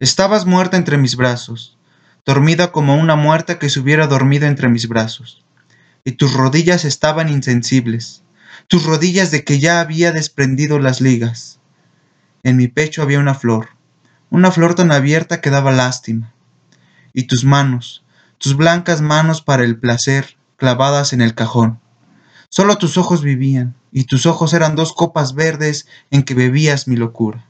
Estabas muerta entre mis brazos, dormida como una muerta que se hubiera dormido entre mis brazos, y tus rodillas estaban insensibles, tus rodillas de que ya había desprendido las ligas. En mi pecho había una flor, una flor tan abierta que daba lástima, y tus manos, tus blancas manos para el placer, clavadas en el cajón. Solo tus ojos vivían, y tus ojos eran dos copas verdes en que bebías mi locura.